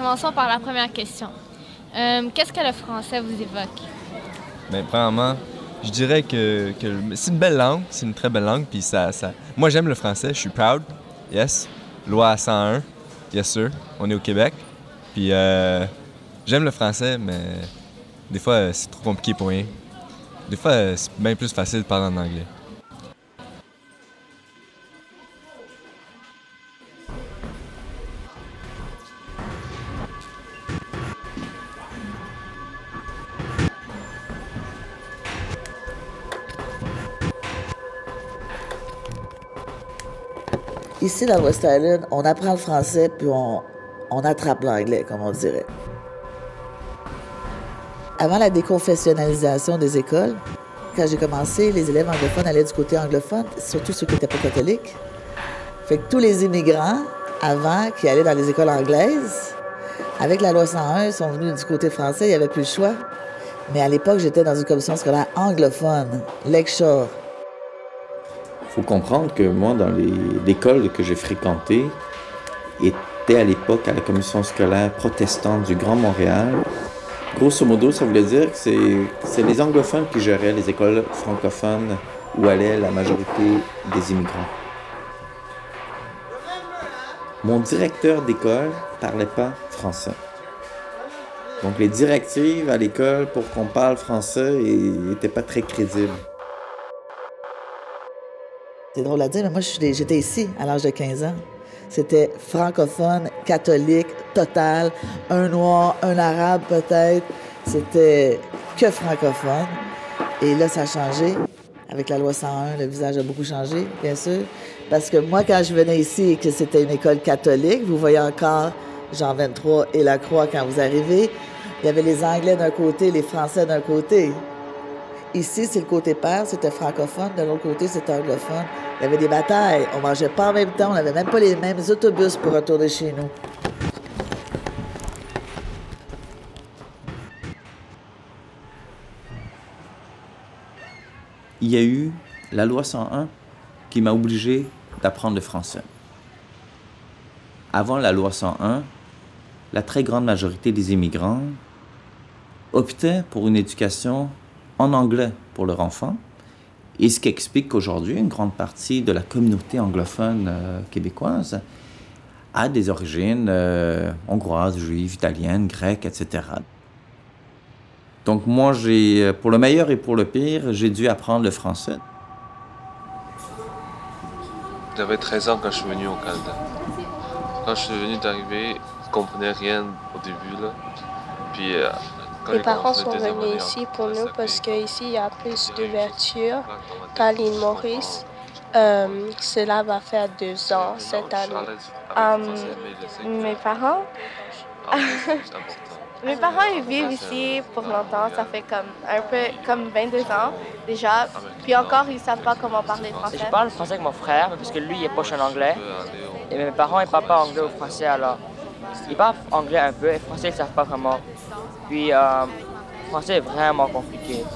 Commençons par la première question. Euh, Qu'est-ce que le français vous évoque? Mais premièrement, je dirais que, c'est une belle langue, c'est une très belle langue, puis ça, ça... Moi, j'aime le français, je suis proud, yes. Loi 101, yes sir, on est au Québec. Puis euh, j'aime le français, mais des fois, euh, c'est trop compliqué pour rien. Des fois, euh, c'est bien plus facile de parler en anglais. Ici, dans West Island, on apprend le français puis on, on attrape l'anglais, comme on dirait. Avant la déconfessionnalisation des écoles, quand j'ai commencé, les élèves anglophones allaient du côté anglophone, surtout ceux qui n'étaient pas catholiques. Fait que tous les immigrants, avant, qui allaient dans les écoles anglaises, avec la loi 101, sont venus du côté français, il n'y avait plus le choix. Mais à l'époque, j'étais dans une commission scolaire anglophone, Lakeshore. Faut comprendre que moi, dans l'école que j'ai fréquentée, était à l'époque à la commission scolaire protestante du Grand Montréal. Grosso modo, ça voulait dire que c'est, c'est les anglophones qui géraient les écoles francophones où allait la majorité des immigrants. Mon directeur d'école parlait pas français. Donc les directives à l'école pour qu'on parle français n'étaient pas très crédibles. C'est drôle à dire, mais moi, j'étais ici à l'âge de 15 ans. C'était francophone, catholique, total, un noir, un arabe peut-être. C'était que francophone. Et là, ça a changé. Avec la loi 101, le visage a beaucoup changé, bien sûr. Parce que moi, quand je venais ici et que c'était une école catholique, vous voyez encore Jean 23 et la Croix quand vous arrivez, il y avait les Anglais d'un côté, les Français d'un côté. Ici, c'est le côté père, c'était francophone. De l'autre côté, c'était anglophone. Il y avait des batailles. On mangeait pas en même temps. On n'avait même pas les mêmes autobus pour retourner chez nous. il y a eu la loi 101 qui m'a obligé d'apprendre le français. Avant la loi 101, la très grande majorité des immigrants optaient pour une éducation en anglais pour leur enfant, et ce qui explique qu'aujourd'hui, une grande partie de la communauté anglophone euh, québécoise a des origines euh, hongroises, juives, italiennes, grecques, etc. Donc moi, j'ai, euh, pour le meilleur et pour le pire, j'ai dû apprendre le français. J'avais 13 ans quand je suis venu au Canada. Quand je suis venu d'arriver, je comprenais rien au début. Là. Puis, Mes parents sont venus ici pour nous parce qu'ici, il y a plus d'ouverture Quand qu'à l'île Maurice. Euh, cela va faire deux ans cette année. Um, mes parents, mes parents ils vivent ici pour longtemps, ça fait comme un peu comme 22 ans déjà. Puis encore, ils savent pas comment parler français. Je parle français avec mon frère, parce que lui, il est poche en anglais. Et mes parents, ils parlent pas anglais ou français, alors ils parlent anglais un peu, et français, ils savent pas vraiment. Puis, euh, français est vraiment compliqué.